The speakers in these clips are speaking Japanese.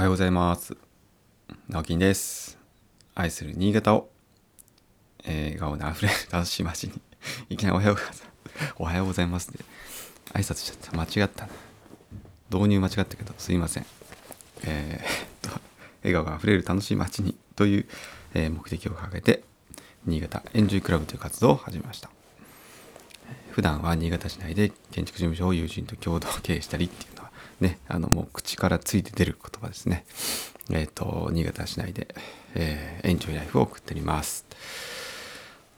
おはようございます。直樹です。愛する新潟を、えー、笑顔で溢れる楽しい街に、いきなりおはようございます。おはようございますって、挨拶しちゃった。間違ったな。導入間違ったけど、すいません。えー、っと、笑顔が溢れる楽しい街にという、えー目的を掲げて、新潟エンジョイクラブという活動を始めました。普段は新潟市内で建築事務所を友人と共同経営したりっていうのねあのもう口からついて出る言葉ですね。えっ、と新潟市内で、えーエンジョイライフを送っております。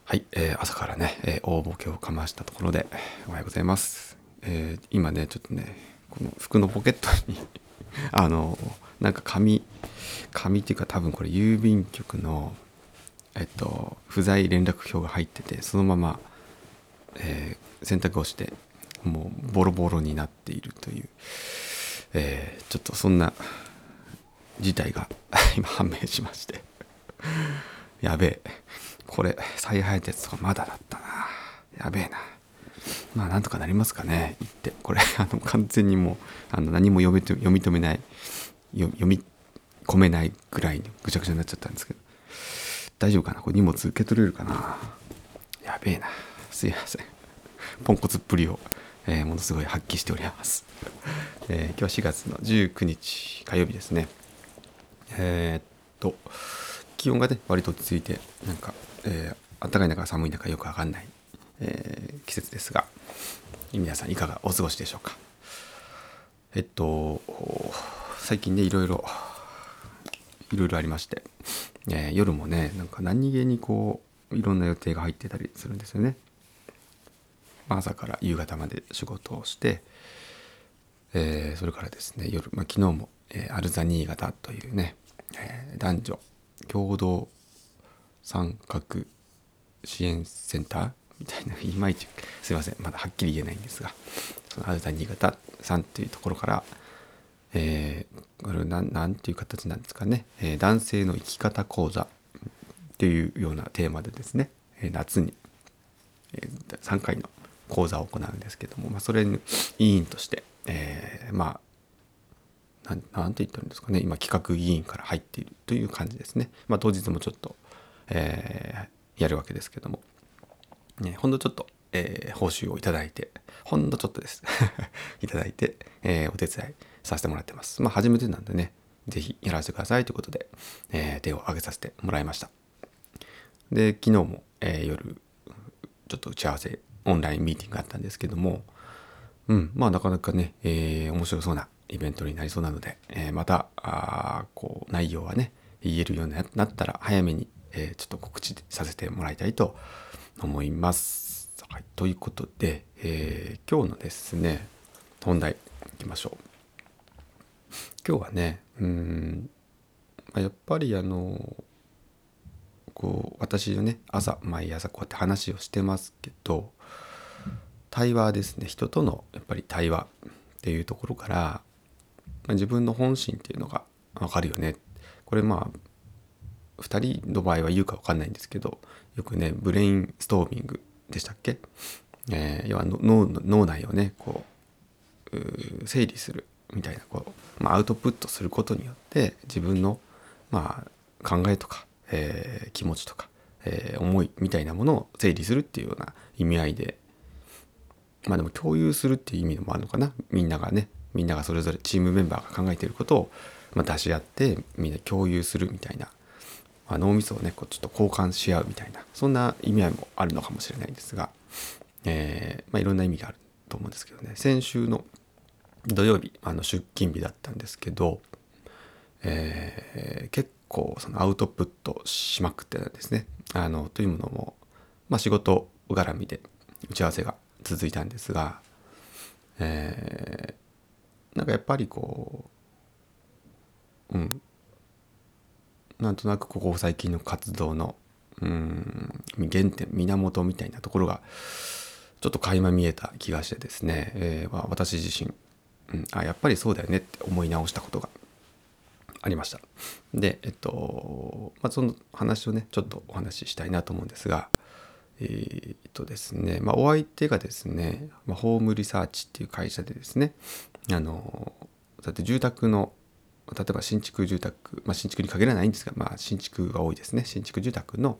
はい、えー朝からね、えー大ボケをかましたところでおはようございます、えー今ねちょっとねこの服のポケットに あのなんか紙紙っていうか多分これ郵便局のえっと不在連絡票が入っててそのままえー洗濯をしてもうボロボロになっているという、えーちょっとそんな事態が 今判明しまして。やべえ。これ再配達とかまだだったな。やべえな。まあなんとかなりますかね。言って。これ あの完全にもうあの何も読みと読み止めない。読み込めないぐらいにぐちゃぐちゃになっちゃったんですけど。大丈夫かな？これ荷物受け取れるかな？やべえな。すいません。ポンコツっぷりを、えーものすごい発揮しております、えー今日は4月の19日火曜日ですね。えーっと気温がね割と落ち着いてなんか、えー暖かい中寒い中よくわかんない、えー季節ですが皆さんいかがお過ごしでしょうか？えっと最近ねいろいろいろいろありまして、えー夜もねなんか何気にこういろんな予定が入ってたりするんですよね。朝から夕方まで仕事をして、えーそれからですね夜、まあ、昨日も、えーアルザ新潟というね、えー男女共同参画支援センターみたいな いまいちすいませんまだはっきり言えないんですがそのアルザ新潟さんというところからえーこれなんていう形なんですかね、えー男性の生き方講座っていうようなテーマでですね、え夏に、え3回の講座を行うんですけども、まあ、それに委員として、えーまあなんなんて言ったらいいんですかね今企画委員から入っているという感じですね、まあ、当日もちょっと、えーやるわけですけども、ね、ほんのちょっと、えー報酬をいただいてほんのちょっとです。いただいて、えーお手伝いさせてもらってます。まあ初めてなんでね是非やらせてくださいということで、えー手を挙げさせてもらいました。で昨日も、えー夜ちょっと打ち合わせオンラインミーティングがあったんですけどもうんまあなかなかね、えー面白そうなイベントになりそうなので、えーまたあこう内容はね言えるようになったら早めに、えーちょっと告知させてもらいたいと思います。はい、ということで、えー今日のですね本題いきましょう。今日はねうん、やっぱりあのこう私のね朝毎朝こうやって話をしてますけど対話ですね。人とのやっぱり対話っていうところから、まあ自分の本心っていうのが分かるよね。これまあ2人の場合は言うか分かんないんですけどよくねブレインストーミングでしたっけ、えー要は脳脳内をねこう整理するみたいなこう、まあ、アウトプットすることによって自分の、まあ、考えとか、えー気持ちとか、えー思いみたいなものを整理するっていうような意味合いでまあでも共有するっていう意味もあるのかな。みんながねみんながそれぞれチームメンバーが考えていることを、ま、出し合ってみんな共有するみたいな、まあ、脳みそをねこうちょっと交換し合うみたいな。そんな意味合いもあるのかもしれないんですが、えーまあ、いろんな意味があると思うんですけどね。先週の土曜日あの出勤日だったんですけど、えー結構そのアウトプットしまくってたんですね。あのというものも、まあ、仕事絡みで打ち合わせが続いたんですが、えーなんかやっぱりこううんなんとなくここ最近の活動のうん原点源みたいなところがちょっと垣間見えた気がしてですね、えーま私自身、うん、あやっぱりそうだよねって思い直したことがありました。で、えっと、まあ、その話をね、ちょっとお話ししたいなと思うんですが、えーっとですね、まあ、お相手がですね、まあ、ホームリサーチっていう会社でですね、あの、だって住宅の例えば新築住宅、まあ、新築に限らないんですが、まあ、新築が多いですね。新築住宅の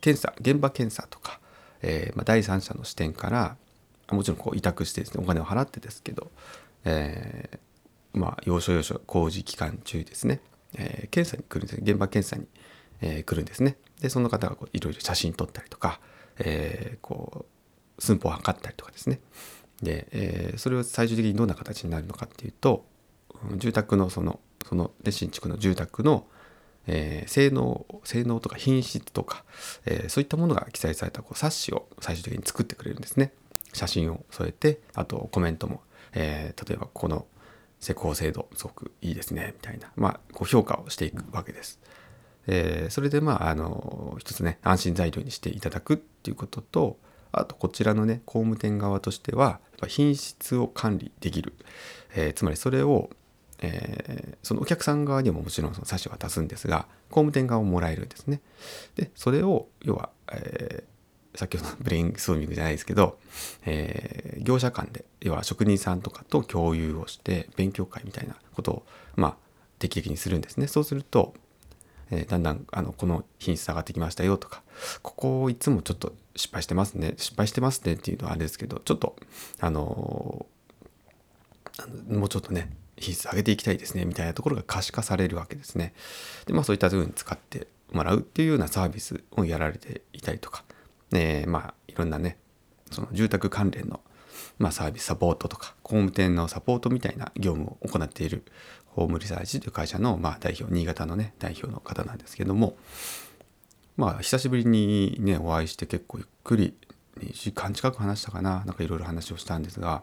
検査現場検査とか、えーまあ、第三者の視点からもちろんこう委託してですねお金を払ってですけど、えー、まあ要所要所工事期間中ですね、えー、検査に来るんです現場検査に、えー、来るんですね。でその方がこういろいろ写真撮ったりとか、えー、こう寸法を測ったりとかですね。で、えー、それを最終的にどんな形になるのかっていうと住宅のそのそので新築の住宅の、えー、性能性能とか品質とか、えー、そういったものが記載されたこう冊子を最終的に作ってくれるんですね。写真を添えてあとコメントも、えー、例えばこの施工精度すごくいいですねみたいな、まあ、こう評価をしていくわけです。えー、それでまああの一つね安心材料にしていただくっていうこととあとこちらのね工務店側としては品質を管理できる、えー、つまりそれを、えー、そのお客さん側にももちろんその冊子を渡すんですが工務店側をもらえるんですね。でそれを要は、え、先ほどのブレインストーミングじゃないですけど、えー、業者間で要は職人さんとかと共有をして勉強会みたいなことをまあ定期的にするんですね。そうするとえー、だんだんあのこの品質上がってきましたよとかここをいつもちょっと失敗してますね失敗してますねっていうのはあれですけどちょっとあのー、もうちょっとね品質上げていきたいですねみたいなところが可視化されるわけですね。でまあそういったふうに使ってもらうっていうようなサービスをやられていたりとか、えー、まあいろんなねその住宅関連のまあ、サービスサポートとか工務店のサポートみたいな業務を行っているホームリサーチという会社の、まあ、代表新潟のね代表の方なんですけどもまあ久しぶりにねお会いして結構ゆっくり2時間近く話したかななんかいろいろ話をしたんですが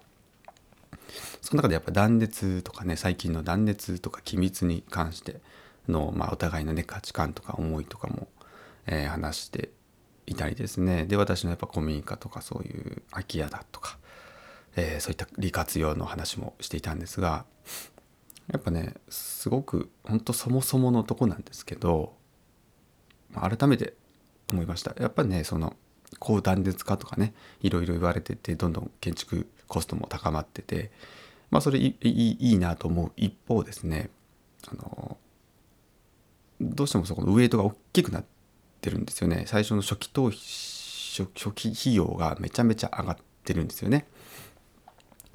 その中でやっぱ断熱とかね最近の断熱とか機密に関しての、まあ、お互いのね価値観とか思いとかも、えー、話していたりですね。で私のやっぱ古民家とかそういう空き家だとか、えー、そういった利活用の話もしていたんですがやっぱねすごくほんとそもそものとこなんですけど改めて思いましたやっぱりねその高断熱化とかねいろいろ言われててどんどん建築コストも高まっててまあそれいいいいなと思う一方ですねあのどうしてもそこのウエイトが大きくなってるんですよね最初の初期投資初期費用がめちゃめちゃ上がってるんですよね。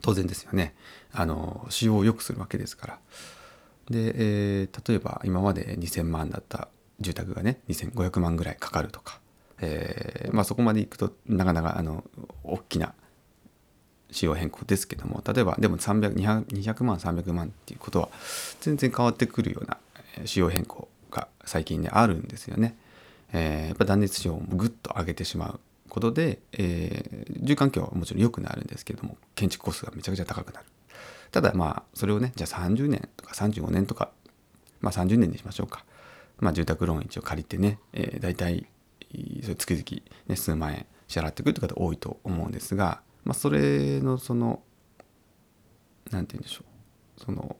当然ですよね。あの使用を良くするわけですから。で、えー、例えば今まで2,000万だった住宅がね2,500万ぐらいかかるとか、えー、まあ、そこまでいくとなかなかあの大きな仕様変更ですけども例えばでも300 200万300万っていうことは全然変わってくるような仕様変更が最近ねあるんですよね。えー、やっぱ断熱仕様もぐっと上げてしまう。ことで、えー、住環境はもちろん良くなるんですけれども建築コストがめちゃくちゃ高くなる。ただまあそれをねじゃあ30年とか35年とかまあ30年にしましょうか。まあ住宅ローン一応借りてね、えー、大体それ月々、ね、数万円支払ってくるという方多いと思うんですが、まあ、それのその何て言うんでしょう。その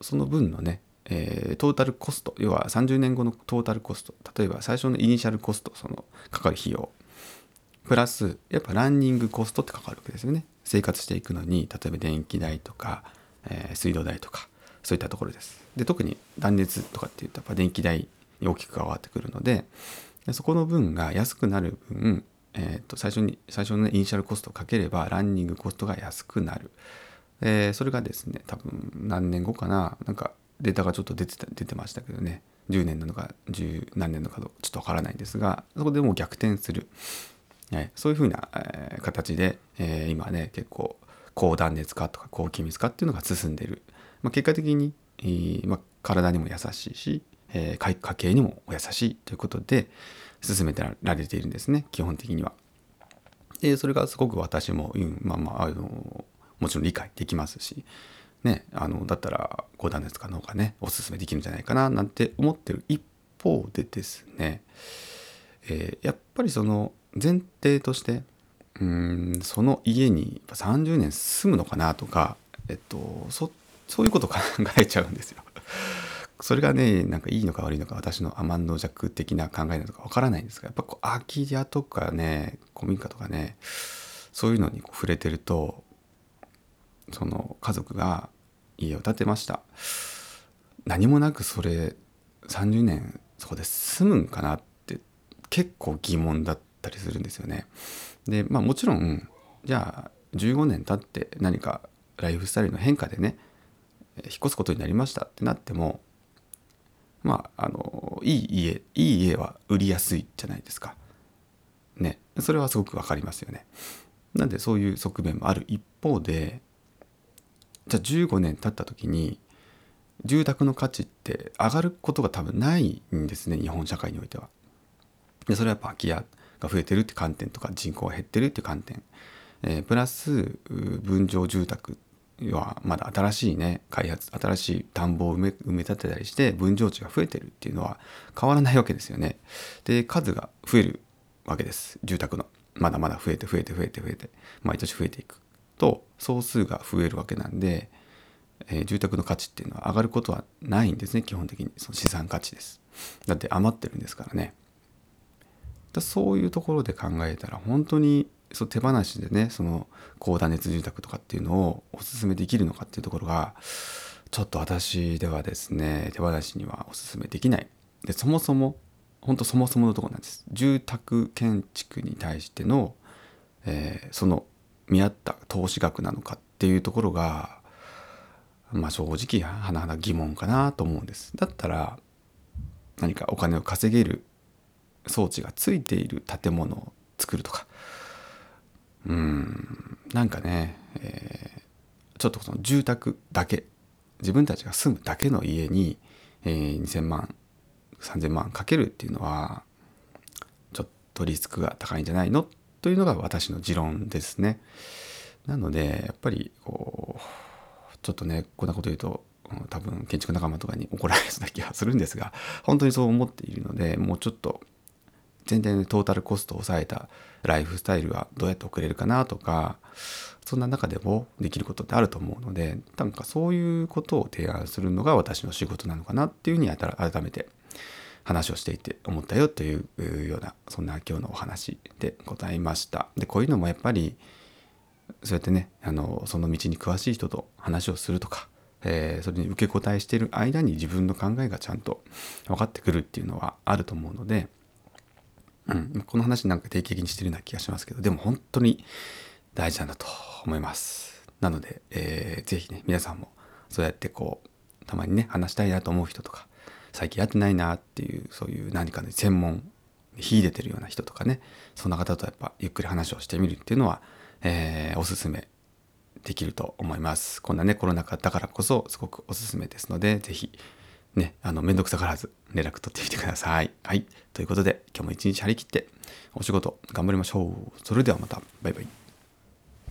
その分のねえー、トータルコスト要は30年後のトータルコスト例えば最初のイニシャルコストそのかかる費用。プラスやっぱランニングコストってかかるわけですよね。生活していくのに例えば電気代とか、えー、水道代とかそういったところです。で特に断熱とかっていうとやっぱ電気代に大きく関わってくるのでそこの分が安くなる分、えー、と最初に最初の、ね、イニシャルコストをかければランニングコストが安くなる、えー、それがですね多分何年後かななんかデータがちょっと出て出てましたけどね。10年なのか10何年なのかちょっとわからないんですがそこでもう逆転する、はい、そういうふうな、えー、形で、えー、今ね結構高断熱化とか高気密化っていうのが進んでる、まあ、結果的に、えーまあ、体にも優しいし、え、家計にも優しいということで進めてられているんですね。基本的には。でそれがすごく私も、うん、まあまああのもちろん理解できますし、ね、あのだったら高断熱化の方がねおすすめできるんじゃないかななんて思ってる一方でですね、えー、やっぱりその前提としてうんその家に30年住むのかなとか、えっと、そそういうこと考えちゃうんですよ。それがねなんかいいのか悪いのか私の甘の弱的な考えなのかわからないんですがやっぱこう空き家とかね古民家とかねそういうのにこう触れてるとその家族が家を建てました。何もなくそれ30年そこで住むんかなって結構疑問だったりするんですよね。でまあもちろんじゃあ15年経って何かライフスタイルの変化でね引っ越すことになりましたってなってもまああのいい家いい家は売りやすいじゃないですか。ね。それはすごくわかりますよね。なんでそういう側面もある一方でじゃあ15年経った時に住宅の価値って上がることが多分ないんですね日本社会においては。でそれはやっぱ空き家が増えてるって観点とか人口が減ってるって観点、えー、プラス分譲住宅はまだ新しいね開発新しい田んぼを埋め埋め立てたりして分譲地が増えてるっていうのは変わらないわけですよね。で数が増えるわけです住宅の。まだまだ増えて増えて増えて増えて毎年増えていくと総数が増えるわけなんで、えー、住宅の価値っていうのは上がることはないんですね基本的にその資産価値です。だって余ってるんですからね。だそういうところで考えたら本当にその手放しでねその高断熱住宅とかっていうのをおすすめできるのかっていうところがちょっと私ではですね手放しにはおすすめできないでそもそも本当そもそものところなんです住宅建築に対しての、えー、その見合った投資額なのかっていうところがまあ正直甚だ疑問かなと思うんです。だったら何かお金を稼げる装置がついている建物を作るとか。うんなんかね、えー、ちょっとその住宅だけ自分たちが住むだけの家に、えー、2,000万3,000万かけるっていうのはちょっとリスクが高いんじゃないのというのが私の持論ですね。なのでやっぱりこうちょっとねこんなこと言うと多分建築仲間とかに怒られそうな気がするんですが本当にそう思っているのでもうちょっと全然トータルコストを抑えたライフスタイルはどうやって送れるかなとかそんな中でもできることってあると思うのでなんかそういうことを提案するのが私の仕事なのかなっていうふうに改めて話をしていて思ったよというようなそんな今日のお話でございました。でこういうのもやっぱりそうやってねあのその道に詳しい人と話をするとか、えー、それに受け答えしてる間に自分の考えがちゃんと分かってくるっていうのはあると思うので。うん、この話なんか定期的にしてるような気がしますけどでも本当に大事なんだと思いますなので、えー、ぜひね皆さんもそうやってこうたまにね話したいなと思う人とか最近やってないなっていうそういう何かの専門秀でてるような人とかねそんな方とやっぱゆっくり話をしてみるっていうのは、えー、おすすめできると思いますこんなねコロナ禍だからこそすごくおすすめですので是非ね、あの、めんどくさがらず連絡取ってみてください。はい。ということで、今日も一日張り切ってお仕事頑張りましょう。それではまた。バイバイ。